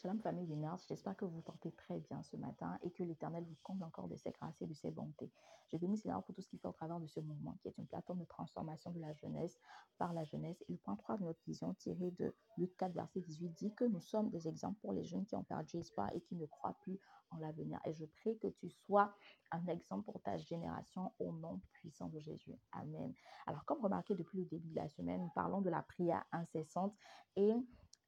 Shalom famille Winners, j'espère que vous portez très bien ce matin et que l'Éternel vous comble encore de ses grâces et de ses bontés. Je bénis Seigneur pour tout ce qu'il fait au travers de ce mouvement qui est une plateforme de transformation de la jeunesse par la jeunesse. Et le point 3 de notre vision tiré de Luc 4 verset 18 dit que nous sommes des exemples pour les jeunes qui ont perdu espoir et qui ne croient plus en l'avenir. Et je prie que tu sois un exemple pour ta génération au nom puissant de Jésus. Amen. Alors comme remarqué depuis le début de la semaine, nous parlons de la prière incessante et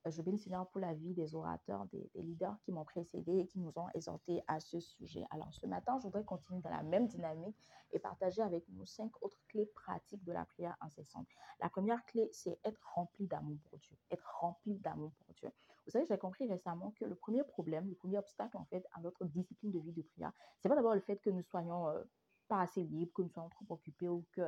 je bénis Seigneur pour la vie des orateurs, des, leaders qui m'ont précédé et qui nous ont exhortés à ce sujet. Alors ce matin, je voudrais continuer dans la même dynamique et partager avec nous cinq autres clés pratiques de la prière incessante. La première clé, c'est être rempli d'amour pour Dieu. Être rempli d'amour pour Dieu. Vous savez, j'ai compris récemment que le premier problème, le premier obstacle en fait à notre discipline de vie de prière, c'est pas d'abord le fait que nous soyons euh, pas assez libres, que nous soyons trop occupés ou que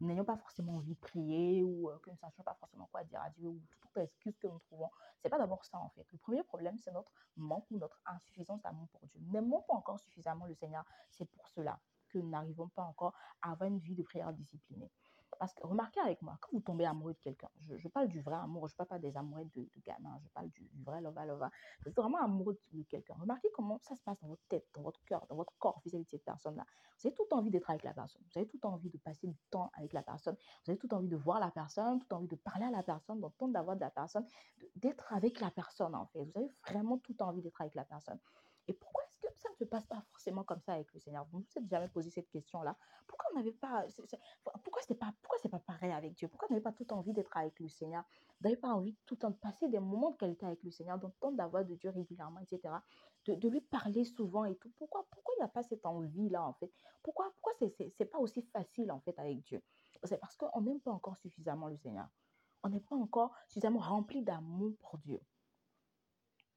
nous n'ayons pas forcément envie de prier ou euh, que nous ne sachions pas forcément quoi dire à Dieu ou toute excuse que nous trouvons. C'est pas d'abord ça en fait. Le premier problème, c'est notre manque ou notre insuffisance d'amour pour Dieu. N'aimons pas encore suffisamment le Seigneur. C'est pour cela que nous n'arrivons pas encore à avoir une vie de prière disciplinée. Parce que remarquez avec moi, quand vous tombez amoureux de quelqu'un, je, parle du vrai amour, je ne parle pas des amoureux de, de gamins, je parle du, vrai lova lova. Vous êtes vraiment amoureux de, quelqu'un. Remarquez comment ça se passe dans votre tête, dans votre cœur, dans votre corps vis-à-vis de cette personne-là. Vous avez tout envie d'être avec la personne. Vous avez tout envie de passer du temps avec la personne. Vous avez tout envie de voir la personne, tout envie de parler à la personne, d'entendre la voix de la personne, d'être avec la personne en fait. Vous avez vraiment tout envie d'être avec la personne. Et pourquoi ça ne se passe pas forcément comme ça avec le Seigneur Vous ne vous êtes jamais posé cette question-là Pourquoi on n'avait pas, pourquoi pas, pas pareil avec Dieu? Pourquoi on n'avez pas tout envie d'être avec le Seigneur? Vous n'avez pas envie tout de passer des moments de qualité avec le Seigneur, d'entendre la voix de Dieu régulièrement, etc. De, de, lui parler souvent et tout? Pourquoi, pourquoi il n'y a pas cette envie-là en fait? Pourquoi, pourquoi c'est pas aussi facile en fait avec Dieu? C'est parce qu'on n'aime pas encore suffisamment le Seigneur. On n'est pas encore suffisamment rempli d'amour pour Dieu.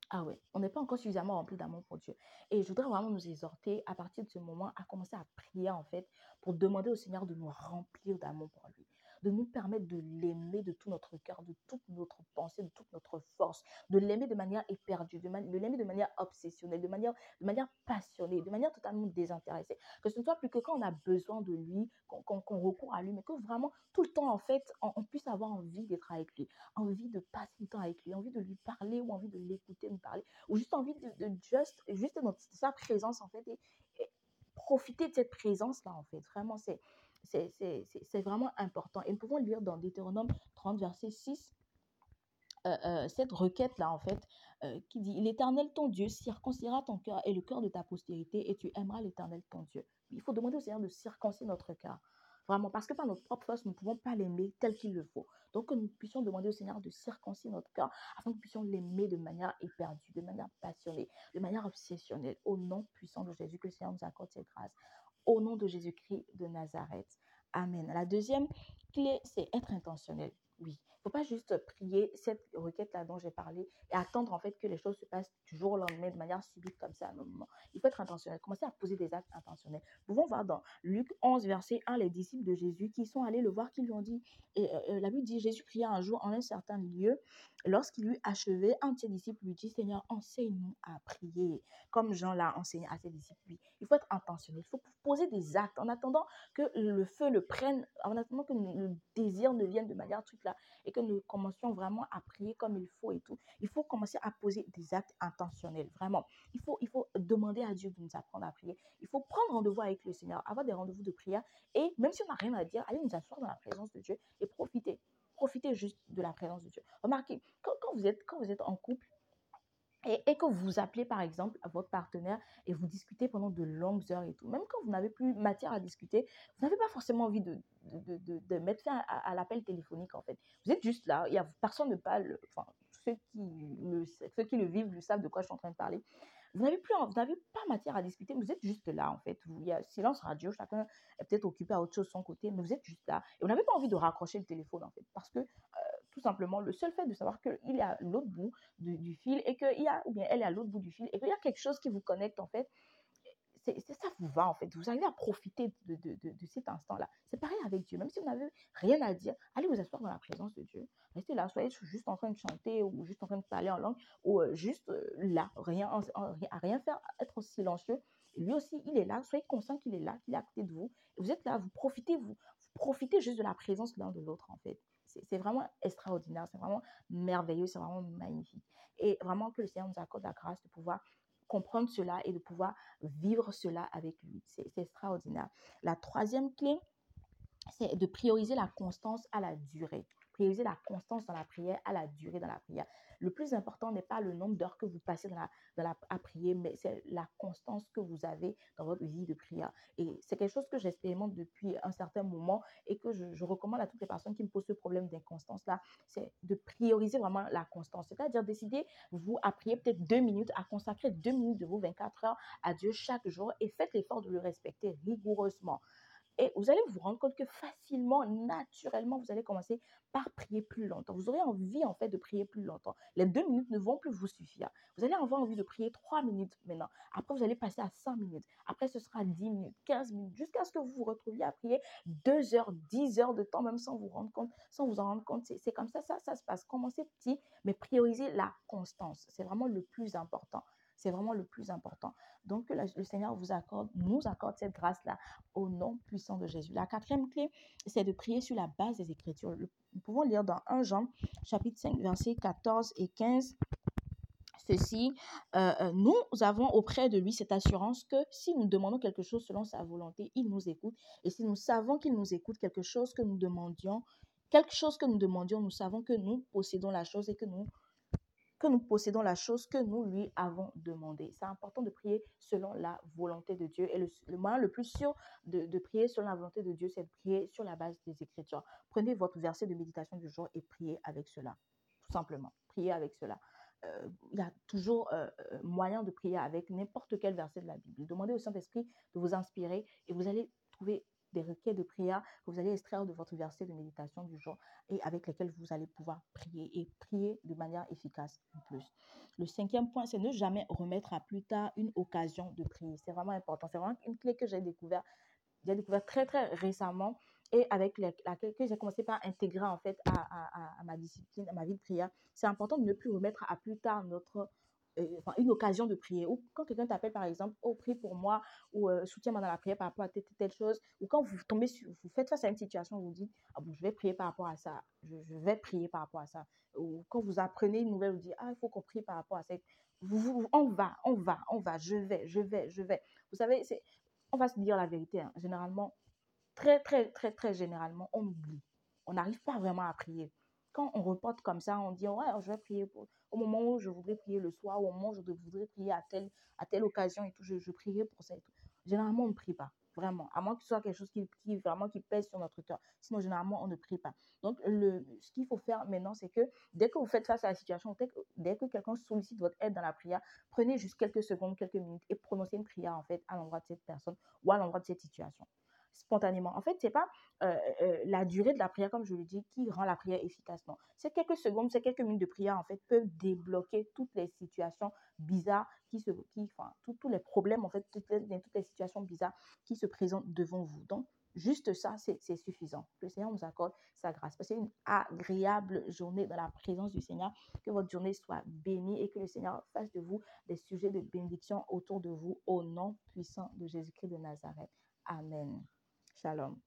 Ah ouais, on n'est pas encore suffisamment rempli d'amour pour Dieu. Et je voudrais vraiment nous exhorter à partir de ce moment à commencer à prier en fait pour demander au Seigneur de nous remplir d'amour pour lui de nous permettre de l'aimer de tout notre cœur, de toute notre pensée, de toute notre force, de l'aimer de manière éperdue, de, l'aimer de manière obsessionnelle, de manière, de manière passionnée, de manière totalement désintéressée. Que ce ne soit plus que quand on a besoin de lui, qu'on recourt à lui, mais que vraiment tout le temps, en fait, on, puisse avoir envie d'être avec lui, envie de passer du temps avec lui, envie de lui parler ou envie de l'écouter nous parler, ou juste envie de, de juste, sa présence, en fait, et profiter de cette présence-là, en fait. Vraiment, c'est vraiment important. Et nous pouvons lire dans Deutéronome 30, verset 6, euh, euh, cette requête-là, en fait, euh, qui dit L'Éternel, ton Dieu, circoncira ton cœur et le cœur de ta postérité, et tu aimeras l'Éternel, ton Dieu. Il faut demander au Seigneur de circoncire notre cœur. Vraiment, parce que par notre propre force, nous ne pouvons pas l'aimer tel qu'il le faut. Donc, que nous puissions demander au Seigneur de circoncire notre cœur afin que nous puissions l'aimer de manière éperdue, de manière passionnée, de manière obsessionnelle. Au nom puissant de Jésus, que le Seigneur nous accorde cette grâce au nom de Jésus-Christ de Nazareth. Amen. La deuxième clé, c'est être intentionnel. Oui, faut pas juste prier cette requête-là dont j'ai parlé et attendre en fait que les choses se passent du jour au lendemain de manière subite comme ça à un moment. Il faut être intentionnel, commencer à poser des actes intentionnels. Nous pouvons voir dans Luc 11, verset 1, les disciples de Jésus qui sont allés le voir, qui lui ont dit, et euh, euh, la Bible dit, Jésus pria un jour en un certain lieu Lorsqu'il eut achevé, un de ses disciples lui dit, Seigneur, enseigne-nous à prier, comme Jean l'a enseigné à ses disciples. Il faut être intentionnel, il faut poser des actes en attendant que le feu le prenne, en attendant que le désir ne vienne de manière truc là, et que nous commencions vraiment à prier comme il faut et tout. Il faut commencer à poser des actes intentionnels, vraiment. Il faut, il faut demander à Dieu de nous apprendre à prier. Il faut prendre rendez-vous avec le Seigneur, avoir des rendez-vous de prière, et même si on n'a rien à dire, aller nous asseoir dans la présence de Dieu et profiter profitez juste de la présence de Dieu. Remarquez, quand, vous, êtes, quand vous êtes en couple, et, que vous appelez par exemple à votre partenaire et vous discutez pendant de longues heures et tout, même quand vous n'avez plus matière à discuter, vous n'avez pas forcément envie de, de, de, mettre fin à, l'appel téléphonique en fait. Vous êtes juste là, il y a, personne ne parle, enfin ceux qui, le, ceux qui le vivent le savent de quoi je suis en train de parler. Vous n'avez plus, vous n'avez pas matière à discuter, vous êtes juste là en fait. il y a silence radio, chacun est peut-être occupé à autre chose de son côté, mais vous êtes juste là. Et vous n'avez pas envie de raccrocher le téléphone en fait, parce que euh, tout simplement le seul fait de savoir qu'il est à l'autre bout du, fil et qu'il y a, ou bien elle est à l'autre bout du fil et qu'il y a quelque chose qui vous connecte en fait, c'est ça vous va en fait. Vous arrivez à profiter de, de, de, cet instant-là. C'est pareil avec Dieu. Même si vous n'avez rien à dire, allez vous asseoir dans la présence de Dieu. Restez là, soyez juste en train de chanter ou juste en train de parler en langue ou euh, juste euh, là, rien, à rien faire, être silencieux. lui aussi, il est là. Soyez conscient qu'il est là, qu'il est à côté de vous. Vous êtes là, vous profitez, vous, vous profitez juste de la présence l'un de l'autre en fait. C'est vraiment extraordinaire, c'est vraiment merveilleux, c'est vraiment magnifique. Et vraiment que le Seigneur nous accorde la grâce de pouvoir comprendre cela et de pouvoir vivre cela avec lui. C'est extraordinaire. La troisième clé, c'est de prioriser la constance à la durée. Prioriser la constance dans la prière à la durée dans la prière. Le plus important n'est pas le nombre d'heures que vous passez à prier, mais c'est la constance que vous avez dans votre vie de prière. Et c'est quelque chose que j'expérimente depuis un certain moment et que je, je, recommande à toutes les personnes qui me posent ce problème d'inconstance-là, c'est de prioriser vraiment la constance. C'est-à-dire décider, vous, à prier peut-être deux minutes, à consacrer deux minutes de vos 24 heures à Dieu chaque jour et faites l'effort de le respecter rigoureusement. Et vous allez vous rendre compte que facilement, naturellement, vous allez commencer par prier plus longtemps. Vous aurez envie, en fait, de prier plus longtemps. Les deux minutes ne vont plus vous suffire. Vous allez avoir envie de prier trois minutes maintenant. Après, vous allez passer à cinq minutes. Après, ce sera dix minutes, quinze minutes, jusqu'à ce que vous vous retrouviez à prier deux heures, dix heures de temps, même sans vous rendre compte, sans vous en rendre compte. C'est comme ça, ça, ça se passe. Commencez petit, mais priorisez la constance. C'est vraiment le plus important. C'est vraiment le plus important. Donc, le Seigneur vous accorde, nous accorde cette grâce-là au nom puissant de Jésus. La quatrième clé, c'est de prier sur la base des Écritures. Nous pouvons lire dans 1 Jean, chapitre 5, versets 14 et 15 ceci, euh, euh, nous avons auprès de lui cette assurance que si nous demandons quelque chose selon sa volonté, il nous écoute. Et si nous savons qu'il nous écoute, quelque chose que nous demandions, quelque chose que nous demandions, nous savons que nous possédons la chose et que nous que nous possédons la chose que nous lui avons demandé. C'est important de prier selon la volonté de Dieu. Et le, moyen le plus sûr de, prier selon la volonté de Dieu, c'est de prier sur la base des Écritures. Prenez votre verset de méditation du jour et priez avec cela. Tout simplement. Priez avec cela. Euh, il y a toujours euh, euh, moyen de prier avec n'importe quel verset de la Bible. Demandez au Saint-Esprit de vous inspirer et vous allez trouver des requêtes de prière que vous allez extraire de votre verset de méditation du jour et avec lesquels vous allez pouvoir prier et prier de manière efficace en plus. Le cinquième point, c'est ne jamais remettre à plus tard une occasion de prier. C'est vraiment important. C'est vraiment une clé que j'ai découvert, j'ai découvert très très récemment et avec laquelle j'ai commencé par intégrer en fait à, à, ma discipline, à ma vie de prière. C'est important de ne plus remettre à plus tard notre euh, une occasion de prier. Ou quand quelqu'un t'appelle, par exemple, oh, prie pour moi, ou euh, soutiens-moi dans la prière par rapport à telle, telle chose, ou quand vous tombez sur, vous faites face à une situation, vous dites, ah bon, je vais prier par rapport à ça, je, vais prier par rapport à ça. Ou quand vous apprenez une nouvelle, vous dites, ah, il faut qu'on prie par rapport à ça. Vous, on va, on va, on va, je vais, je vais, je vais. Vous savez, c'est, on va se dire la vérité, hein. généralement, très, très, très, très généralement, on oublie. On n'arrive pas vraiment à prier quand on reporte comme ça, on dit, ouais, je vais prier au moment où je voudrais prier le soir, au moment où je voudrais prier à telle, à telle occasion et tout, je, prierai pour ça et. Généralement, on ne prie pas, vraiment, à moins que ce soit quelque chose qui, qui vraiment qui pèse sur notre cœur. Sinon, généralement, on ne prie pas. Donc, le, ce qu'il faut faire maintenant, c'est que dès que vous faites face à la situation, dès que, dès que quelqu'un sollicite votre aide dans la prière, prenez juste quelques secondes, quelques minutes et prononcez une prière, en fait, à l'endroit de cette personne ou à l'endroit de cette situation spontanément. En fait, c'est pas euh, euh, la durée de la prière, comme je le dis, qui rend la prière efficace. Non, c'est quelques secondes, c'est quelques minutes de prière, en fait, peuvent débloquer toutes les situations bizarres qui se, qui, enfin, tous les problèmes, en fait, toutes les, toutes les situations bizarres qui se présentent devant vous. Donc, Juste ça, c'est suffisant. Le Seigneur nous accorde sa grâce. Passez une agréable journée dans la présence du Seigneur. Que votre journée soit bénie et que le Seigneur fasse de vous des sujets de bénédiction autour de vous au nom puissant de Jésus-Christ de Nazareth. Amen. Shalom.